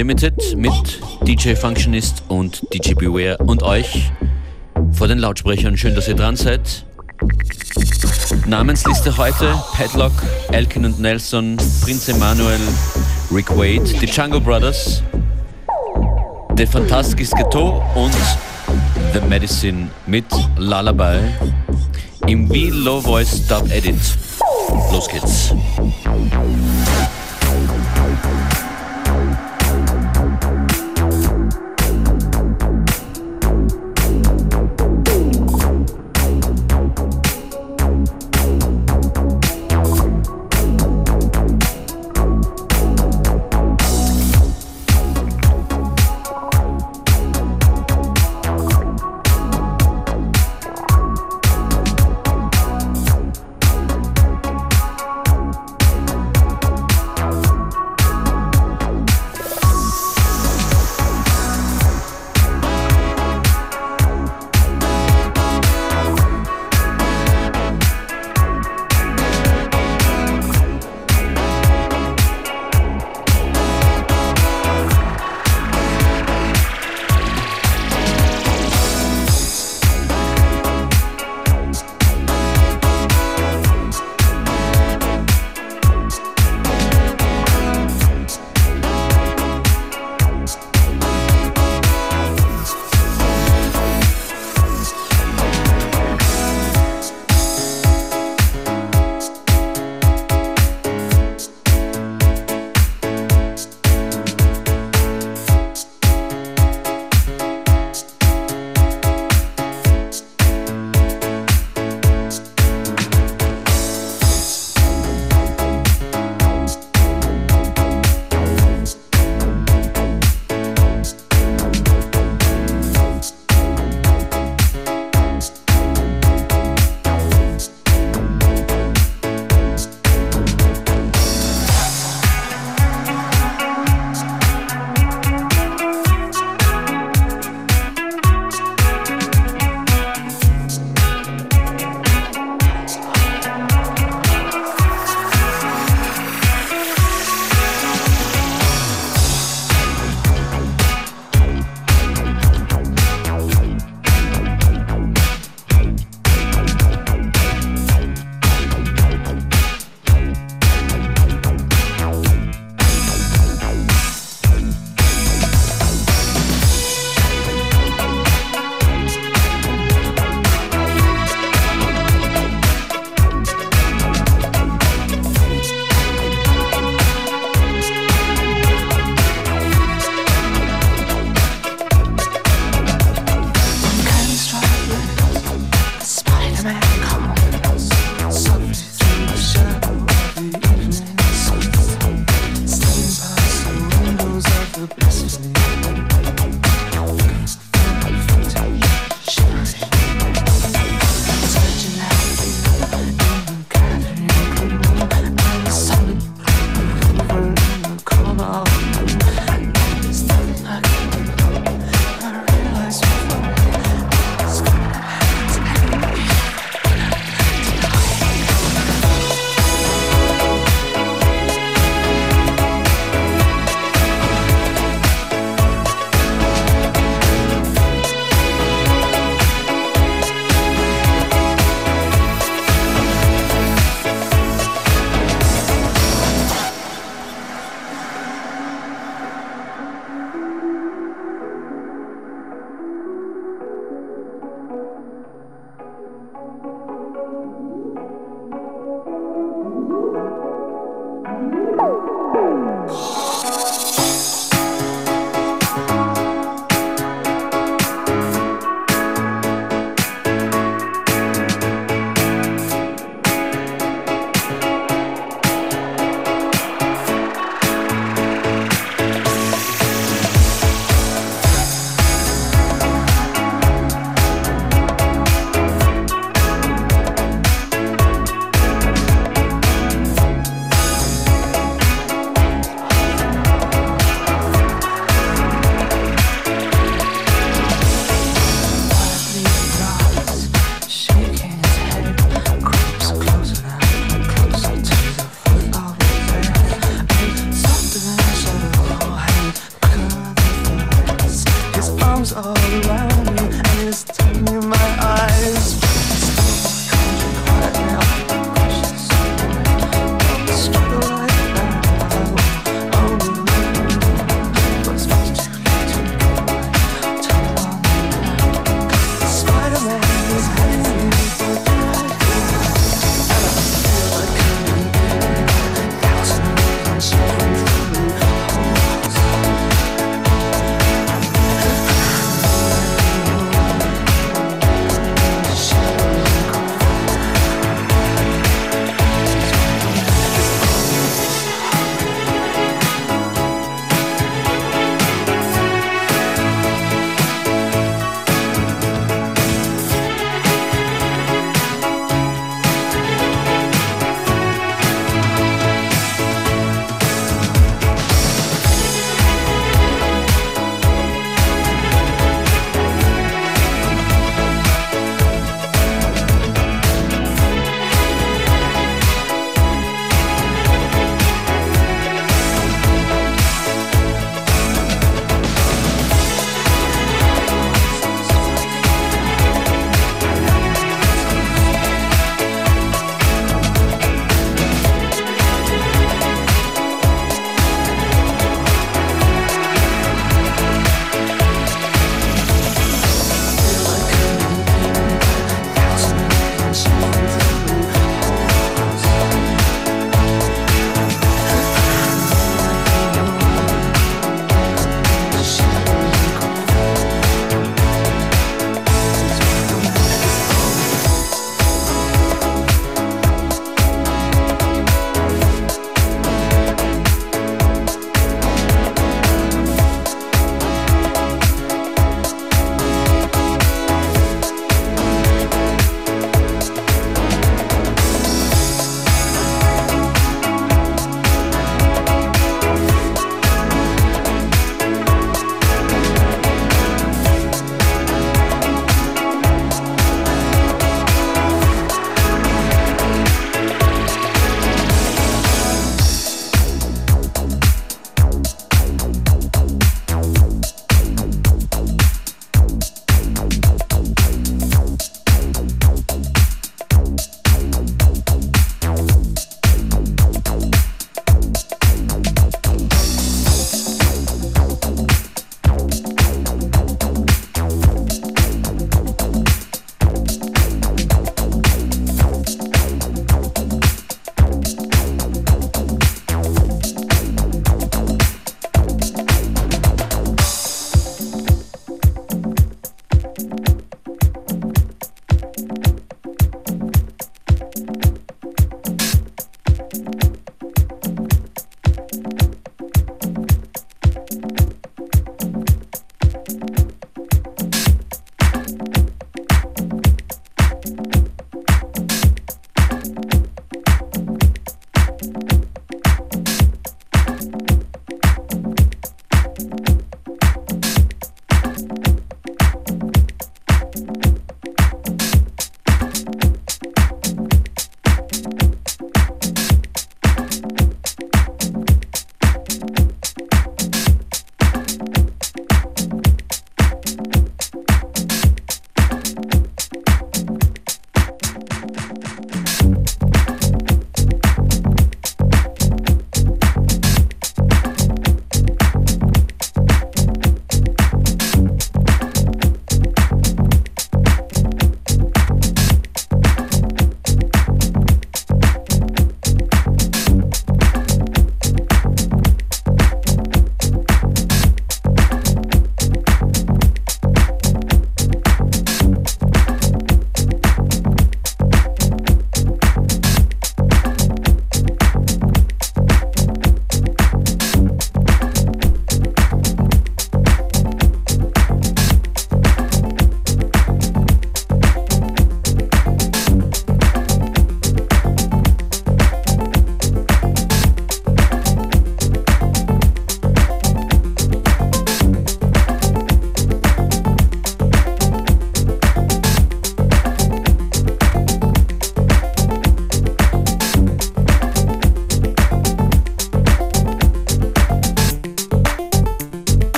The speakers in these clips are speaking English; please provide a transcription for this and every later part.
FM4 Unlimited mit DJ Functionist und DJ Beware und euch vor den Lautsprechern. Schön, dass ihr dran seid. Namensliste heute: Padlock, Elkin und Nelson, Prince Emanuel, Rick Wade, die Jungle Brothers, The Fantastisch Ghetto und The Medicine mit Lullaby im V Low Voice Dub Edit. Los geht's.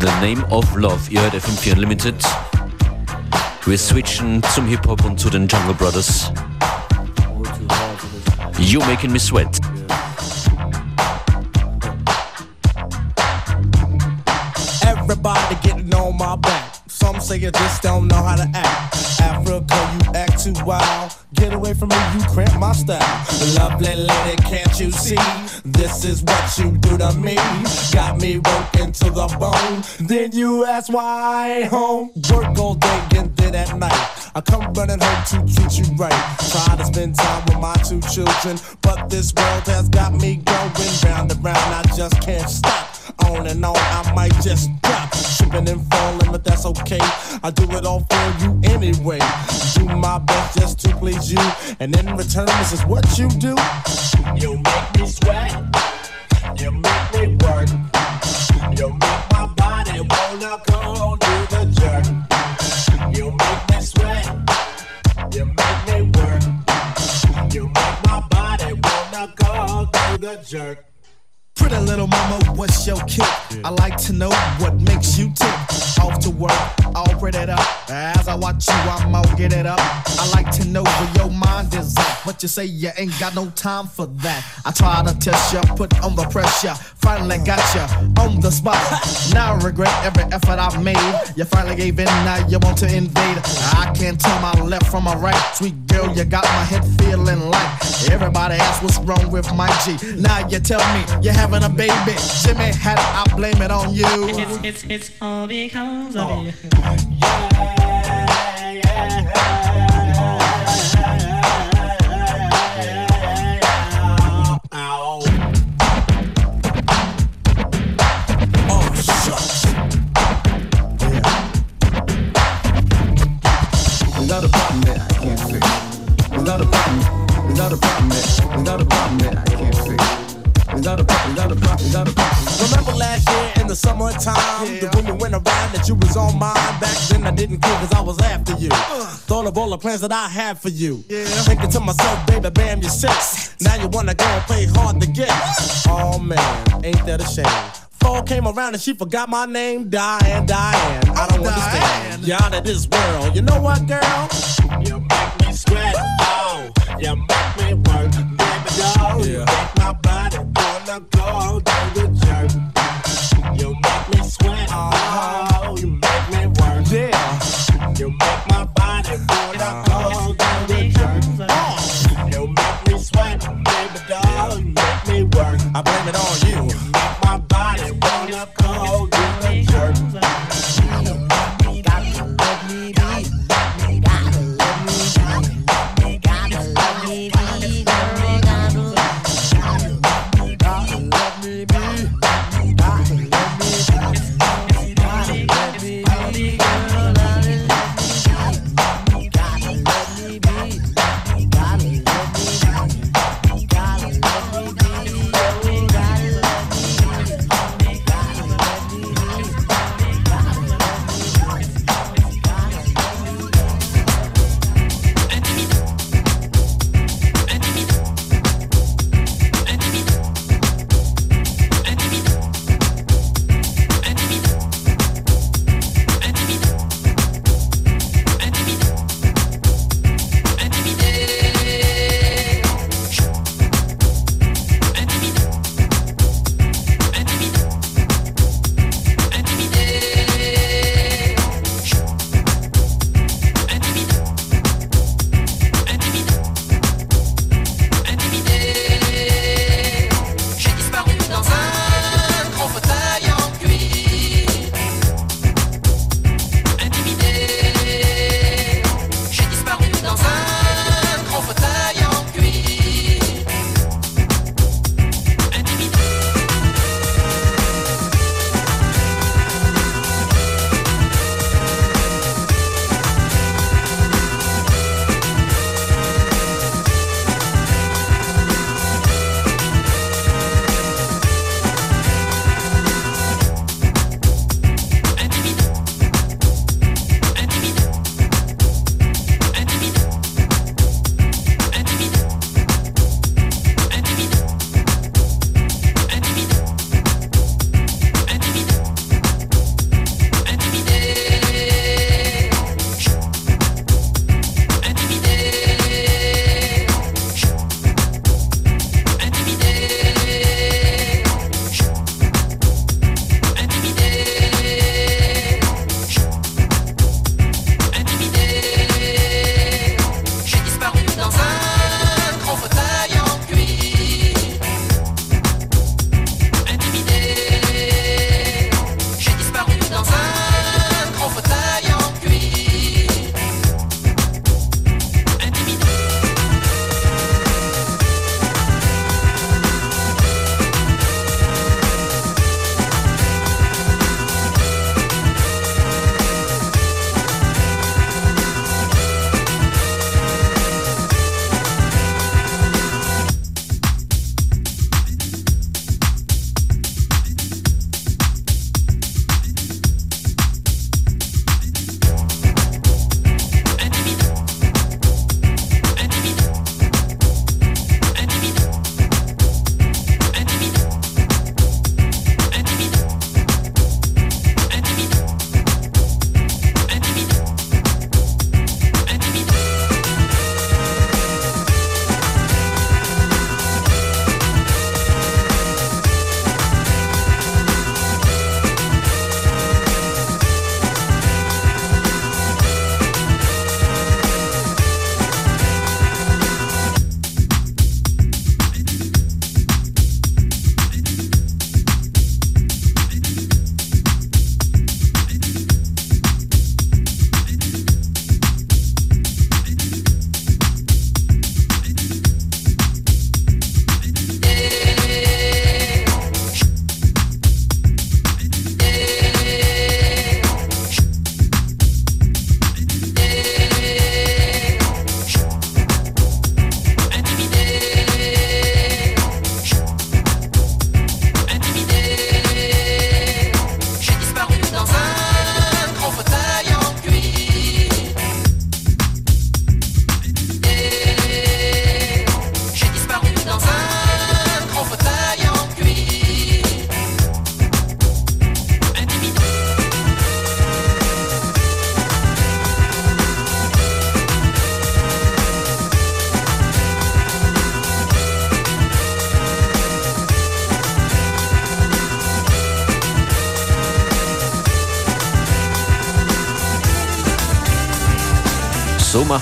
The Name of Love. Ihr hört FM4 Unlimited. Wir switchen zum Hip-Hop und zu den Jungle Brothers. You Making Me Sweat. Everybody getting on my back. Some say you just don't know how to act. Africa, you act too wild. Get away from me, you cramp my style. Lovely lady, can't you see? This is what you do to me. Got me working to the bone. Then you ask why home. Work all day and then at night. I come running home to treat you right. Try to spend time with my two children. But this world has got me going round and round. I just can't stop on and on. I might just drop, tripping and falling, but that's okay. I do it all for you anyway. Do my best just to please you, and in return, this is what you do. You make me sweat, you make me work, you make my body wanna go do the jerk. You make me sweat, you make me work, you make my body wanna go do the jerk. Pretty little mama, what's your kick? I like to know what makes you tick. Off to work, all pretty up. As I watch you, I'm all get it up. I like to know where your mind is at. But you say you ain't got no time for that. I try to test you, put on the pressure. Finally got you on the spot. Now I regret every effort I've made. You finally gave in, now you want to invade. I can't tell my left from my right. Sweet girl, you got my head feeling like everybody else. What's wrong with my G? Now you tell me you have having a baby. Jimmy had it, I blame it on you. It's, it's, it's all because of oh. you. Yeah, yeah. not the summertime, yeah. the rumor went around that you was on mine. Back then I didn't care cause I was after you. Uh. Thought of all the plans that I had for you. Yeah. Thinking to myself, baby, bam, you're six. Now you wanna go and play hard to get. Oh man, ain't that a shame? Fall came around and she forgot my name, Diane, Diane. I don't oh, understand. You're out of this world. You know what, girl? You make me sweat. Oh, you make me work, baby doll. Yeah. I blame it on you.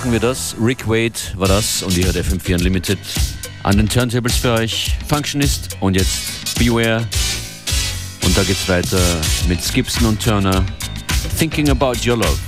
Machen wir das. Rick Wade war das und ihr hört FM4 Unlimited an den Turntables für euch. Functionist und jetzt Beware. Und da geht's weiter mit Gibson und Turner. Thinking About Your Love.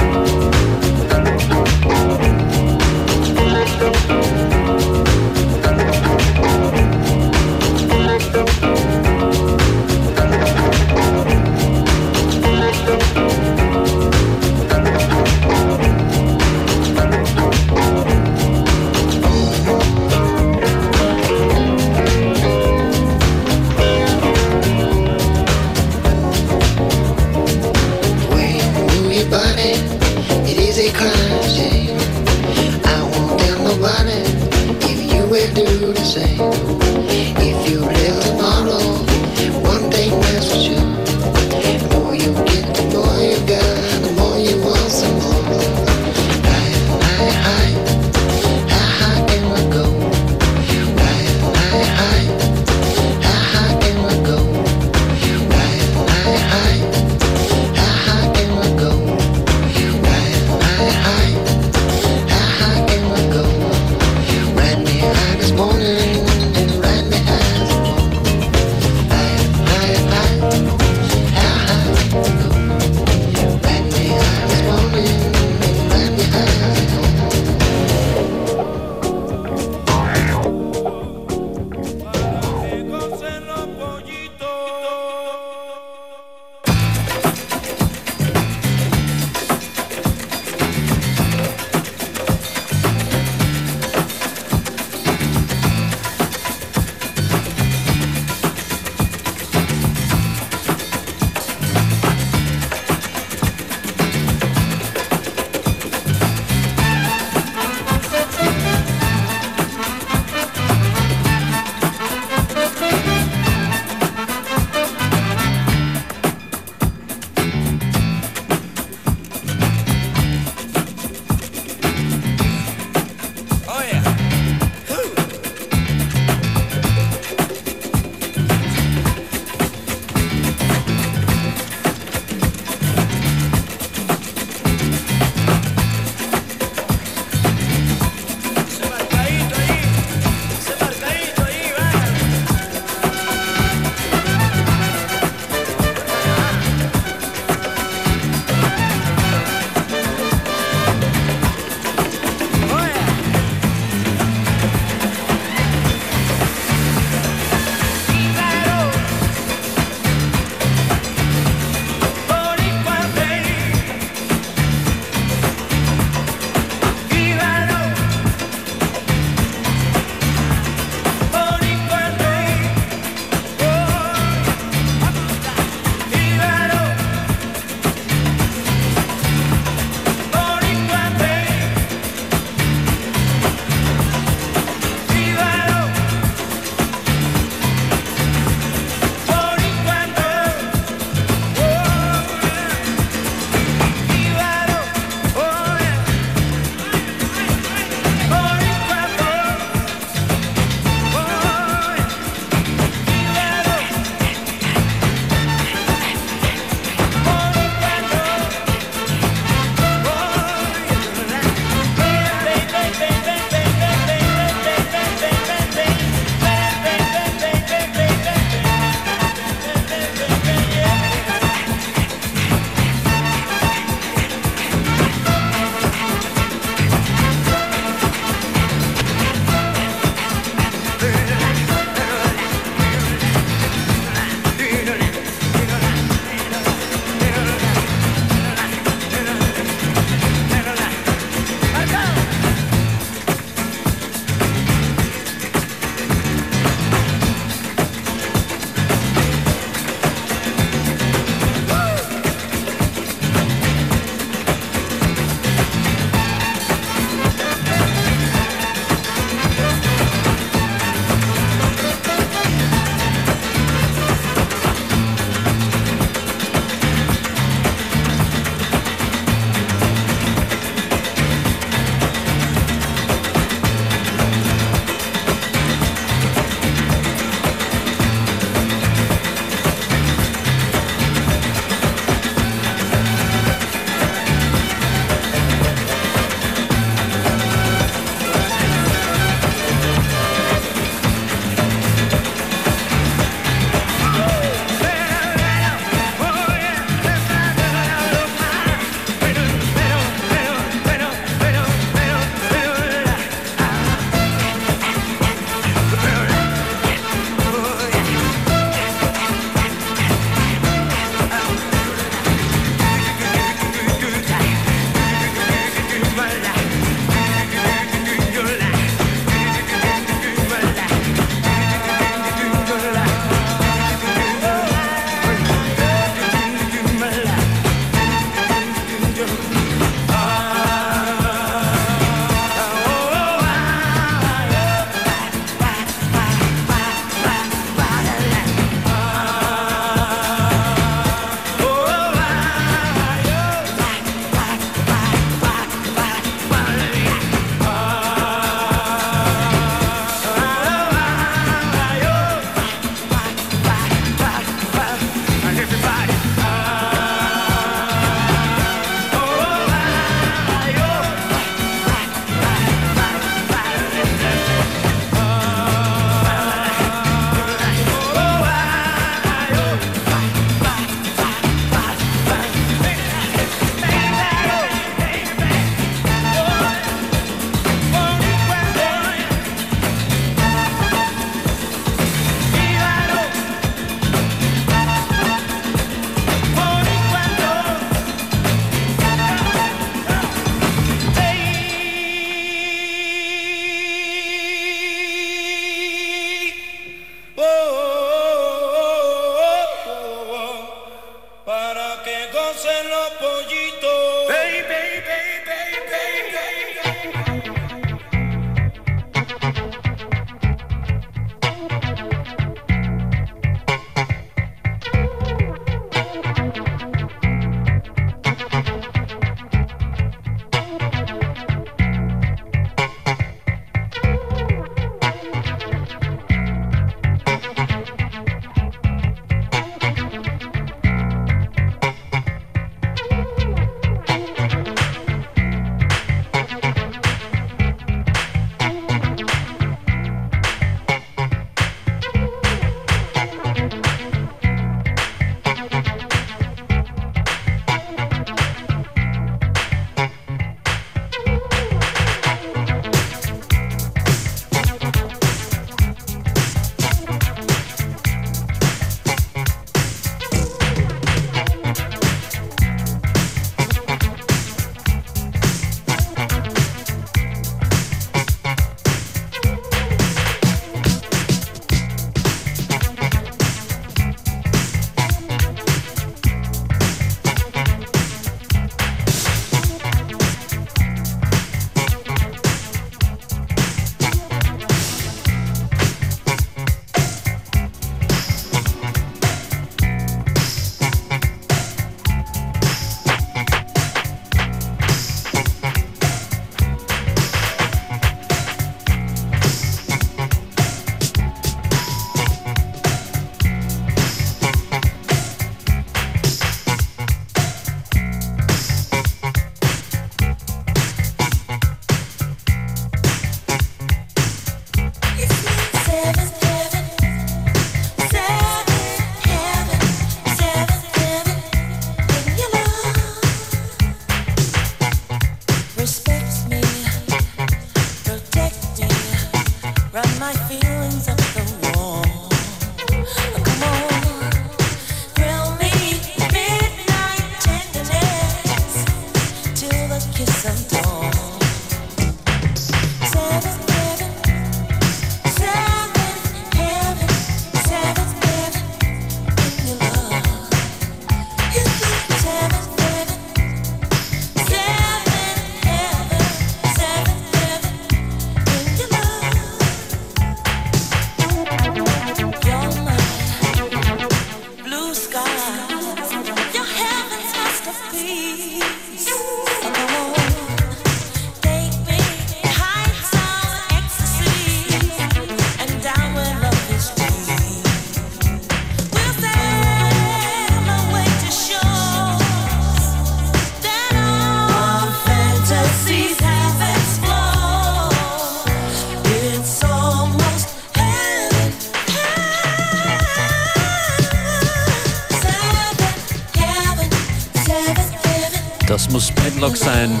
Heaven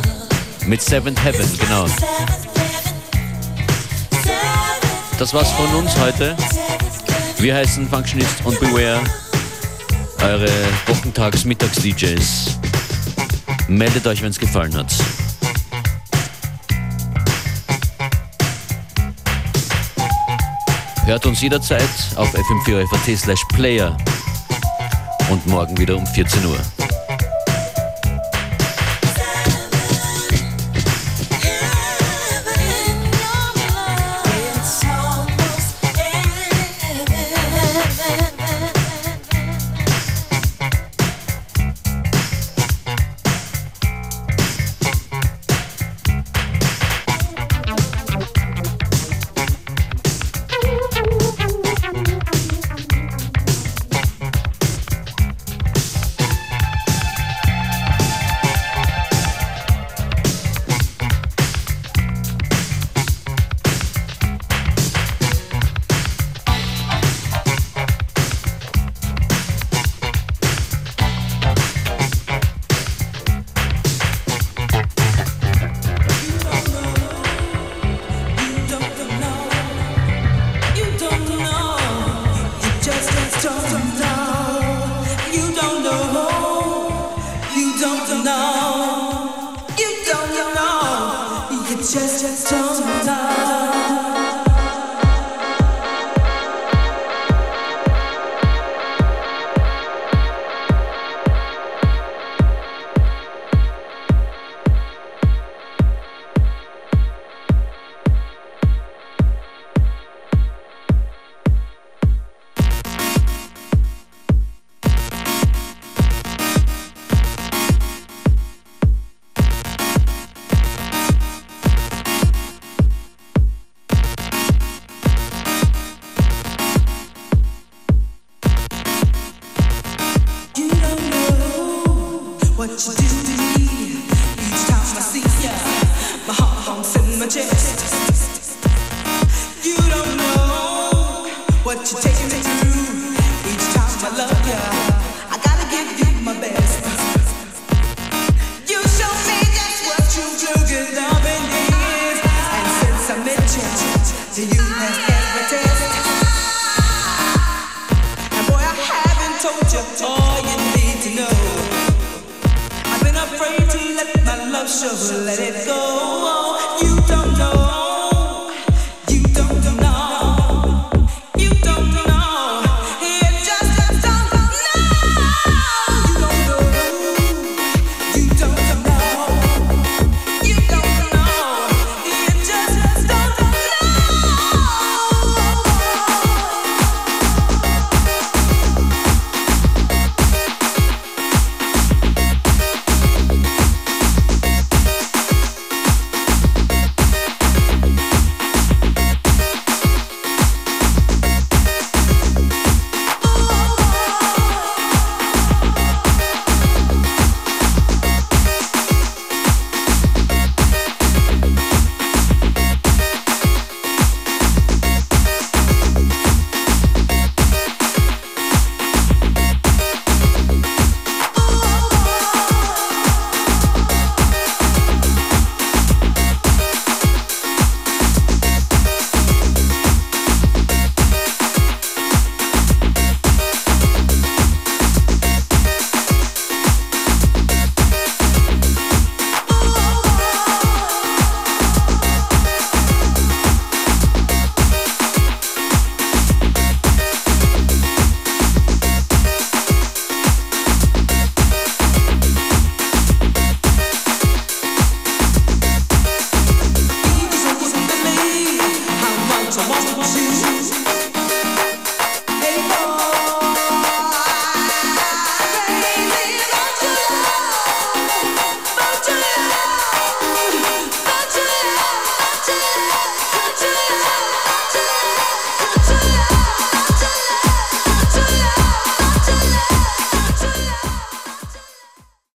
mit Seventh Heaven, genau. Das war's von uns heute. Wir heißen Functionist und Beware, eure Wochentags-Mittags-DJs. Meldet euch, wenn es gefallen hat. Hört uns jederzeit auf fm 4 slash player und morgen wieder um 14 Uhr.